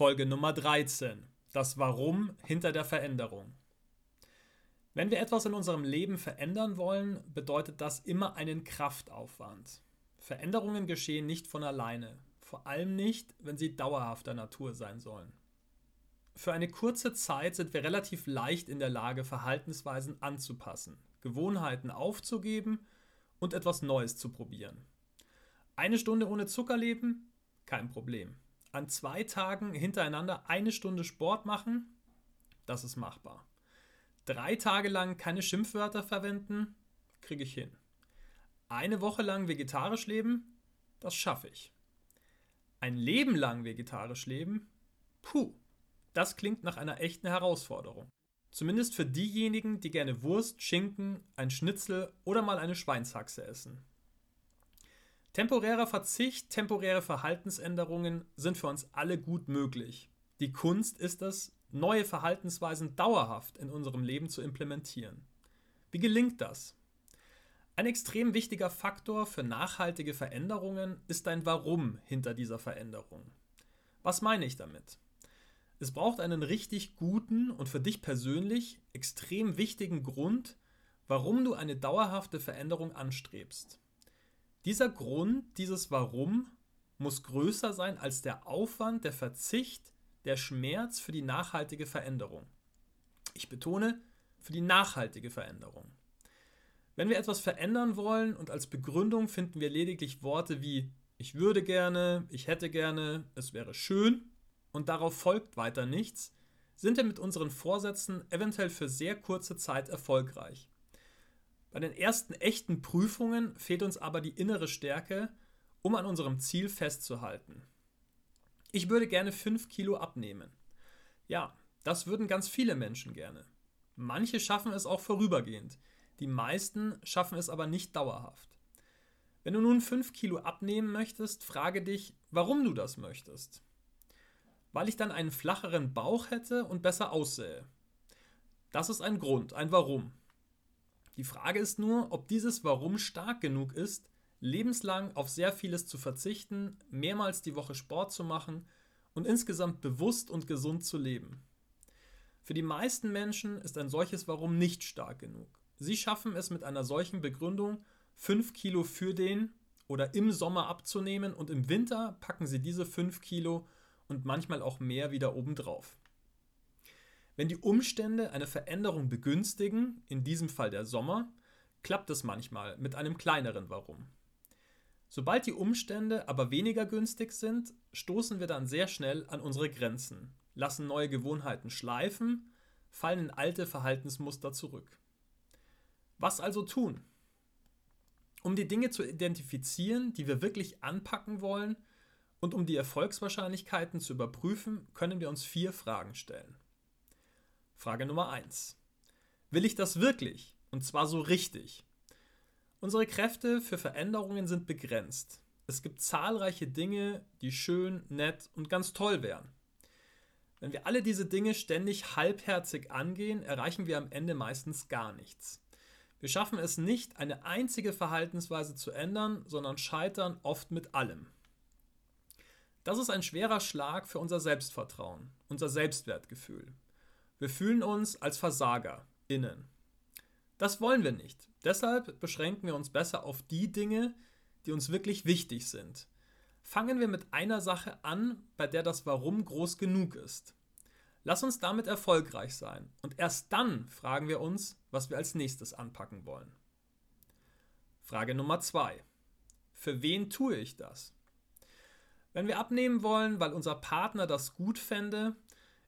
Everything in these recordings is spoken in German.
Folge Nummer 13. Das Warum hinter der Veränderung. Wenn wir etwas in unserem Leben verändern wollen, bedeutet das immer einen Kraftaufwand. Veränderungen geschehen nicht von alleine, vor allem nicht, wenn sie dauerhafter Natur sein sollen. Für eine kurze Zeit sind wir relativ leicht in der Lage, Verhaltensweisen anzupassen, Gewohnheiten aufzugeben und etwas Neues zu probieren. Eine Stunde ohne Zucker leben? Kein Problem. An zwei Tagen hintereinander eine Stunde Sport machen? Das ist machbar. Drei Tage lang keine Schimpfwörter verwenden? Kriege ich hin. Eine Woche lang vegetarisch leben? Das schaffe ich. Ein Leben lang vegetarisch leben? Puh, das klingt nach einer echten Herausforderung. Zumindest für diejenigen, die gerne Wurst, Schinken, ein Schnitzel oder mal eine Schweinshaxe essen. Temporärer Verzicht, temporäre Verhaltensänderungen sind für uns alle gut möglich. Die Kunst ist es, neue Verhaltensweisen dauerhaft in unserem Leben zu implementieren. Wie gelingt das? Ein extrem wichtiger Faktor für nachhaltige Veränderungen ist dein Warum hinter dieser Veränderung. Was meine ich damit? Es braucht einen richtig guten und für dich persönlich extrem wichtigen Grund, warum du eine dauerhafte Veränderung anstrebst. Dieser Grund, dieses Warum muss größer sein als der Aufwand, der Verzicht, der Schmerz für die nachhaltige Veränderung. Ich betone, für die nachhaltige Veränderung. Wenn wir etwas verändern wollen und als Begründung finden wir lediglich Worte wie ich würde gerne, ich hätte gerne, es wäre schön, und darauf folgt weiter nichts, sind wir mit unseren Vorsätzen eventuell für sehr kurze Zeit erfolgreich. Bei den ersten echten Prüfungen fehlt uns aber die innere Stärke, um an unserem Ziel festzuhalten. Ich würde gerne 5 Kilo abnehmen. Ja, das würden ganz viele Menschen gerne. Manche schaffen es auch vorübergehend, die meisten schaffen es aber nicht dauerhaft. Wenn du nun 5 Kilo abnehmen möchtest, frage dich, warum du das möchtest weil ich dann einen flacheren Bauch hätte und besser aussähe. Das ist ein Grund, ein Warum. Die Frage ist nur, ob dieses Warum stark genug ist, lebenslang auf sehr vieles zu verzichten, mehrmals die Woche Sport zu machen und insgesamt bewusst und gesund zu leben. Für die meisten Menschen ist ein solches Warum nicht stark genug. Sie schaffen es mit einer solchen Begründung, 5 Kilo für den oder im Sommer abzunehmen und im Winter packen sie diese 5 Kilo und manchmal auch mehr wieder obendrauf. Wenn die Umstände eine Veränderung begünstigen, in diesem Fall der Sommer, klappt es manchmal mit einem kleineren Warum. Sobald die Umstände aber weniger günstig sind, stoßen wir dann sehr schnell an unsere Grenzen, lassen neue Gewohnheiten schleifen, fallen in alte Verhaltensmuster zurück. Was also tun? Um die Dinge zu identifizieren, die wir wirklich anpacken wollen und um die Erfolgswahrscheinlichkeiten zu überprüfen, können wir uns vier Fragen stellen. Frage Nummer 1. Will ich das wirklich? Und zwar so richtig? Unsere Kräfte für Veränderungen sind begrenzt. Es gibt zahlreiche Dinge, die schön, nett und ganz toll wären. Wenn wir alle diese Dinge ständig halbherzig angehen, erreichen wir am Ende meistens gar nichts. Wir schaffen es nicht, eine einzige Verhaltensweise zu ändern, sondern scheitern oft mit allem. Das ist ein schwerer Schlag für unser Selbstvertrauen, unser Selbstwertgefühl. Wir fühlen uns als Versager innen. Das wollen wir nicht. Deshalb beschränken wir uns besser auf die Dinge, die uns wirklich wichtig sind. Fangen wir mit einer Sache an, bei der das Warum groß genug ist. Lass uns damit erfolgreich sein und erst dann fragen wir uns, was wir als nächstes anpacken wollen. Frage Nummer zwei: Für wen tue ich das? Wenn wir abnehmen wollen, weil unser Partner das gut fände,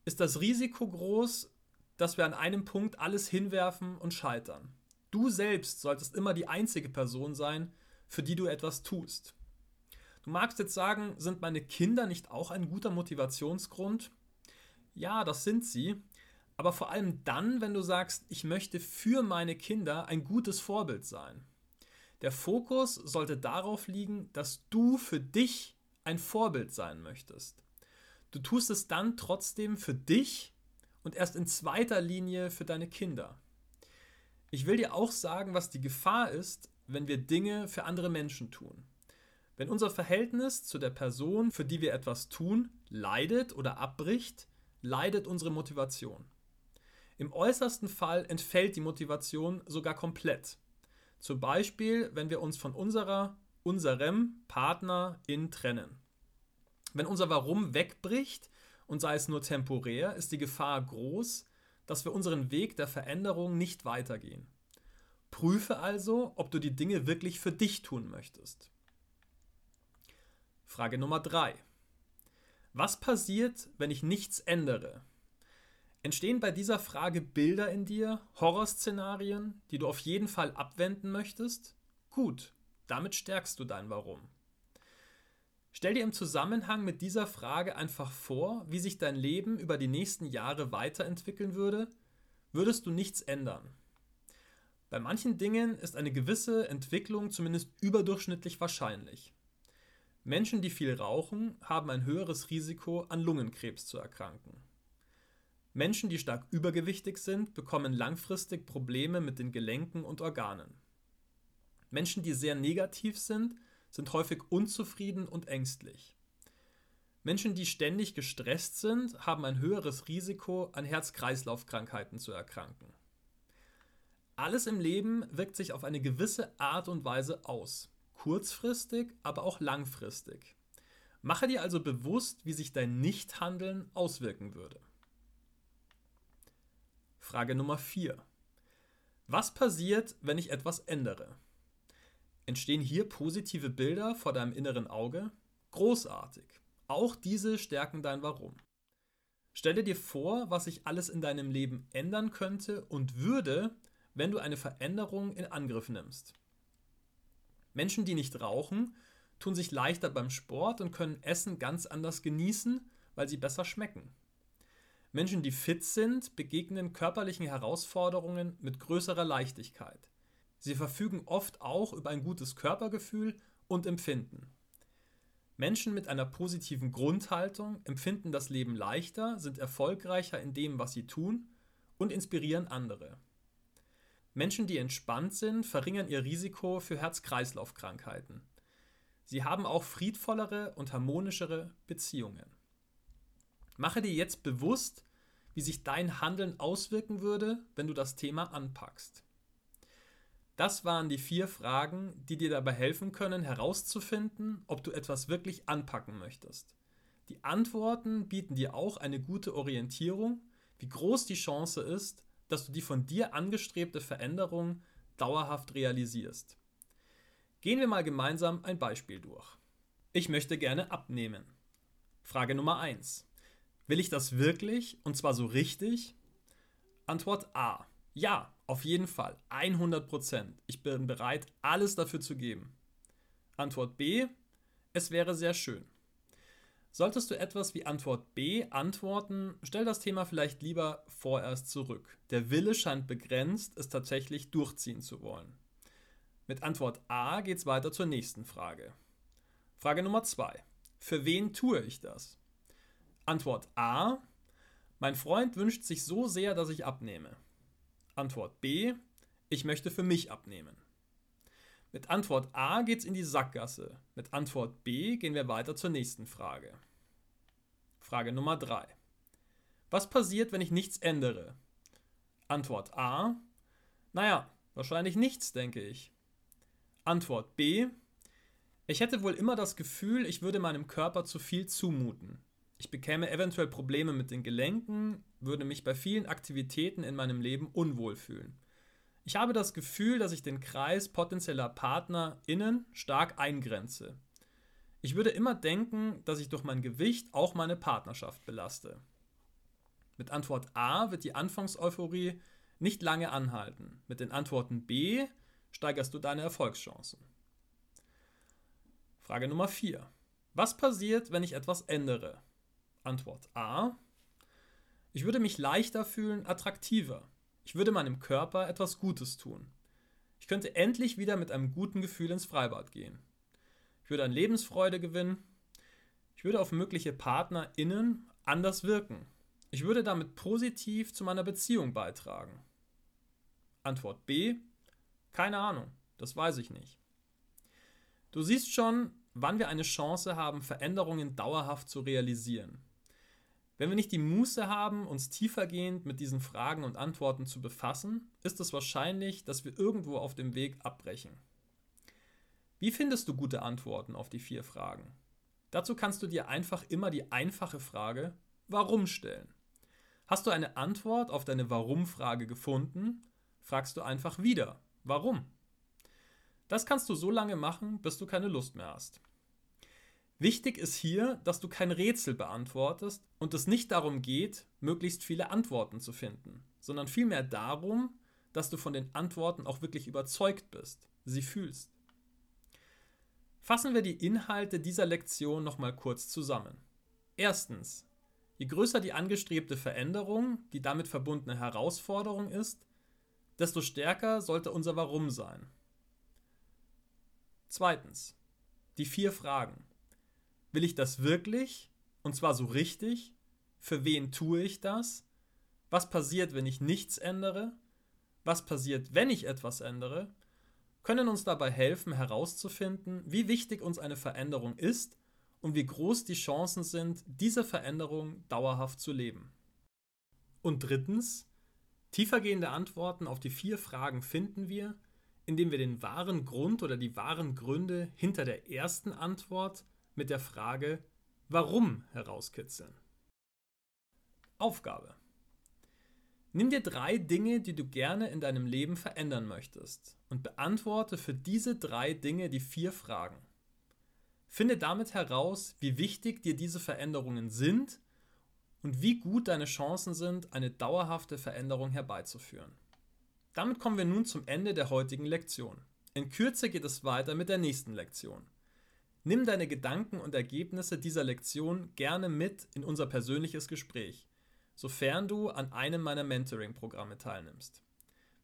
ist das Risiko groß, dass wir an einem Punkt alles hinwerfen und scheitern. Du selbst solltest immer die einzige Person sein, für die du etwas tust. Du magst jetzt sagen, sind meine Kinder nicht auch ein guter Motivationsgrund? Ja, das sind sie. Aber vor allem dann, wenn du sagst, ich möchte für meine Kinder ein gutes Vorbild sein. Der Fokus sollte darauf liegen, dass du für dich ein Vorbild sein möchtest. Du tust es dann trotzdem für dich und erst in zweiter Linie für deine Kinder. Ich will dir auch sagen, was die Gefahr ist, wenn wir Dinge für andere Menschen tun. Wenn unser Verhältnis zu der Person, für die wir etwas tun, leidet oder abbricht, leidet unsere Motivation. Im äußersten Fall entfällt die Motivation sogar komplett. Zum Beispiel, wenn wir uns von unserer, unserem Partnerin trennen. Wenn unser Warum wegbricht, und sei es nur temporär, ist die Gefahr groß, dass wir unseren Weg der Veränderung nicht weitergehen. Prüfe also, ob du die Dinge wirklich für dich tun möchtest. Frage Nummer 3. Was passiert, wenn ich nichts ändere? Entstehen bei dieser Frage Bilder in dir, Horrorszenarien, die du auf jeden Fall abwenden möchtest? Gut, damit stärkst du dein Warum. Stell dir im Zusammenhang mit dieser Frage einfach vor, wie sich dein Leben über die nächsten Jahre weiterentwickeln würde, würdest du nichts ändern. Bei manchen Dingen ist eine gewisse Entwicklung zumindest überdurchschnittlich wahrscheinlich. Menschen, die viel rauchen, haben ein höheres Risiko, an Lungenkrebs zu erkranken. Menschen, die stark übergewichtig sind, bekommen langfristig Probleme mit den Gelenken und Organen. Menschen, die sehr negativ sind, sind häufig unzufrieden und ängstlich. Menschen, die ständig gestresst sind, haben ein höheres Risiko, an Herz-Kreislauf-Krankheiten zu erkranken. Alles im Leben wirkt sich auf eine gewisse Art und Weise aus, kurzfristig, aber auch langfristig. Mache dir also bewusst, wie sich dein Nichthandeln auswirken würde. Frage Nummer 4. Was passiert, wenn ich etwas ändere? Entstehen hier positive Bilder vor deinem inneren Auge? Großartig. Auch diese stärken dein Warum. Stelle dir vor, was sich alles in deinem Leben ändern könnte und würde, wenn du eine Veränderung in Angriff nimmst. Menschen, die nicht rauchen, tun sich leichter beim Sport und können Essen ganz anders genießen, weil sie besser schmecken. Menschen, die fit sind, begegnen körperlichen Herausforderungen mit größerer Leichtigkeit. Sie verfügen oft auch über ein gutes Körpergefühl und Empfinden. Menschen mit einer positiven Grundhaltung empfinden das Leben leichter, sind erfolgreicher in dem, was sie tun und inspirieren andere. Menschen, die entspannt sind, verringern ihr Risiko für Herz-Kreislauf-Krankheiten. Sie haben auch friedvollere und harmonischere Beziehungen. Mache dir jetzt bewusst, wie sich dein Handeln auswirken würde, wenn du das Thema anpackst. Das waren die vier Fragen, die dir dabei helfen können, herauszufinden, ob du etwas wirklich anpacken möchtest. Die Antworten bieten dir auch eine gute Orientierung, wie groß die Chance ist, dass du die von dir angestrebte Veränderung dauerhaft realisierst. Gehen wir mal gemeinsam ein Beispiel durch. Ich möchte gerne abnehmen. Frage Nummer 1. Will ich das wirklich und zwar so richtig? Antwort A. Ja, auf jeden Fall, 100% Ich bin bereit, alles dafür zu geben. Antwort B. Es wäre sehr schön. Solltest du etwas wie Antwort B antworten, stell das Thema vielleicht lieber vorerst zurück. Der Wille scheint begrenzt, es tatsächlich durchziehen zu wollen. Mit Antwort A geht es weiter zur nächsten Frage. Frage Nummer 2. Für wen tue ich das? Antwort A. Mein Freund wünscht sich so sehr, dass ich abnehme. Antwort B. Ich möchte für mich abnehmen. Mit Antwort A geht es in die Sackgasse. Mit Antwort B gehen wir weiter zur nächsten Frage. Frage Nummer 3. Was passiert, wenn ich nichts ändere? Antwort A. Naja, wahrscheinlich nichts, denke ich. Antwort B. Ich hätte wohl immer das Gefühl, ich würde meinem Körper zu viel zumuten. Ich bekäme eventuell Probleme mit den Gelenken, würde mich bei vielen Aktivitäten in meinem Leben unwohl fühlen. Ich habe das Gefühl, dass ich den Kreis potenzieller PartnerInnen stark eingrenze. Ich würde immer denken, dass ich durch mein Gewicht auch meine Partnerschaft belaste. Mit Antwort A wird die Anfangseuphorie nicht lange anhalten. Mit den Antworten B steigerst du deine Erfolgschancen. Frage Nummer 4. Was passiert, wenn ich etwas ändere? Antwort A. Ich würde mich leichter fühlen, attraktiver. Ich würde meinem Körper etwas Gutes tun. Ich könnte endlich wieder mit einem guten Gefühl ins Freibad gehen. Ich würde an Lebensfreude gewinnen. Ich würde auf mögliche PartnerInnen anders wirken. Ich würde damit positiv zu meiner Beziehung beitragen. Antwort B. Keine Ahnung, das weiß ich nicht. Du siehst schon, wann wir eine Chance haben, Veränderungen dauerhaft zu realisieren. Wenn wir nicht die Muße haben, uns tiefergehend mit diesen Fragen und Antworten zu befassen, ist es wahrscheinlich, dass wir irgendwo auf dem Weg abbrechen. Wie findest du gute Antworten auf die vier Fragen? Dazu kannst du dir einfach immer die einfache Frage Warum stellen. Hast du eine Antwort auf deine Warum-Frage gefunden, fragst du einfach wieder Warum. Das kannst du so lange machen, bis du keine Lust mehr hast. Wichtig ist hier, dass du kein Rätsel beantwortest und es nicht darum geht, möglichst viele Antworten zu finden, sondern vielmehr darum, dass du von den Antworten auch wirklich überzeugt bist, sie fühlst. Fassen wir die Inhalte dieser Lektion nochmal kurz zusammen. Erstens, je größer die angestrebte Veränderung, die damit verbundene Herausforderung ist, desto stärker sollte unser Warum sein. Zweitens, die vier Fragen. Will ich das wirklich? Und zwar so richtig? Für wen tue ich das? Was passiert, wenn ich nichts ändere? Was passiert, wenn ich etwas ändere? Können uns dabei helfen herauszufinden, wie wichtig uns eine Veränderung ist und wie groß die Chancen sind, diese Veränderung dauerhaft zu leben. Und drittens, tiefergehende Antworten auf die vier Fragen finden wir, indem wir den wahren Grund oder die wahren Gründe hinter der ersten Antwort mit der Frage Warum herauskitzeln. Aufgabe. Nimm dir drei Dinge, die du gerne in deinem Leben verändern möchtest und beantworte für diese drei Dinge die vier Fragen. Finde damit heraus, wie wichtig dir diese Veränderungen sind und wie gut deine Chancen sind, eine dauerhafte Veränderung herbeizuführen. Damit kommen wir nun zum Ende der heutigen Lektion. In Kürze geht es weiter mit der nächsten Lektion. Nimm deine Gedanken und Ergebnisse dieser Lektion gerne mit in unser persönliches Gespräch, sofern du an einem meiner Mentoring-Programme teilnimmst.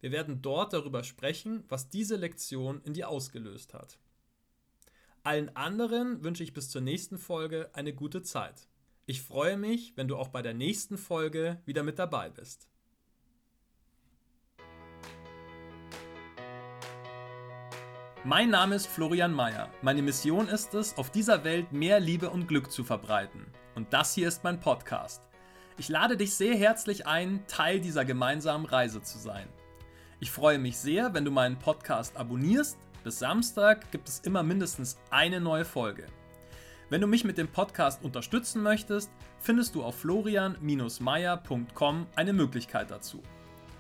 Wir werden dort darüber sprechen, was diese Lektion in dir ausgelöst hat. Allen anderen wünsche ich bis zur nächsten Folge eine gute Zeit. Ich freue mich, wenn du auch bei der nächsten Folge wieder mit dabei bist. Mein Name ist Florian Mayer. Meine Mission ist es, auf dieser Welt mehr Liebe und Glück zu verbreiten. Und das hier ist mein Podcast. Ich lade dich sehr herzlich ein, Teil dieser gemeinsamen Reise zu sein. Ich freue mich sehr, wenn du meinen Podcast abonnierst. Bis Samstag gibt es immer mindestens eine neue Folge. Wenn du mich mit dem Podcast unterstützen möchtest, findest du auf florian-meier.com eine Möglichkeit dazu.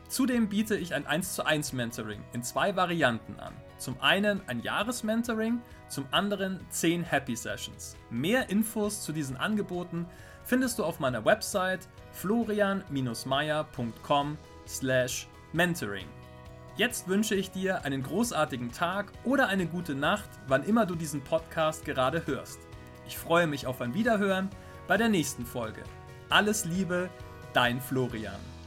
Zudem biete ich ein 1 zu 1 Mentoring in zwei Varianten an. Zum einen ein Jahresmentoring, zum anderen 10 Happy Sessions. Mehr Infos zu diesen Angeboten findest du auf meiner Website florian-meier.com/mentoring. Jetzt wünsche ich dir einen großartigen Tag oder eine gute Nacht, wann immer du diesen Podcast gerade hörst. Ich freue mich auf ein Wiederhören bei der nächsten Folge. Alles Liebe, dein Florian.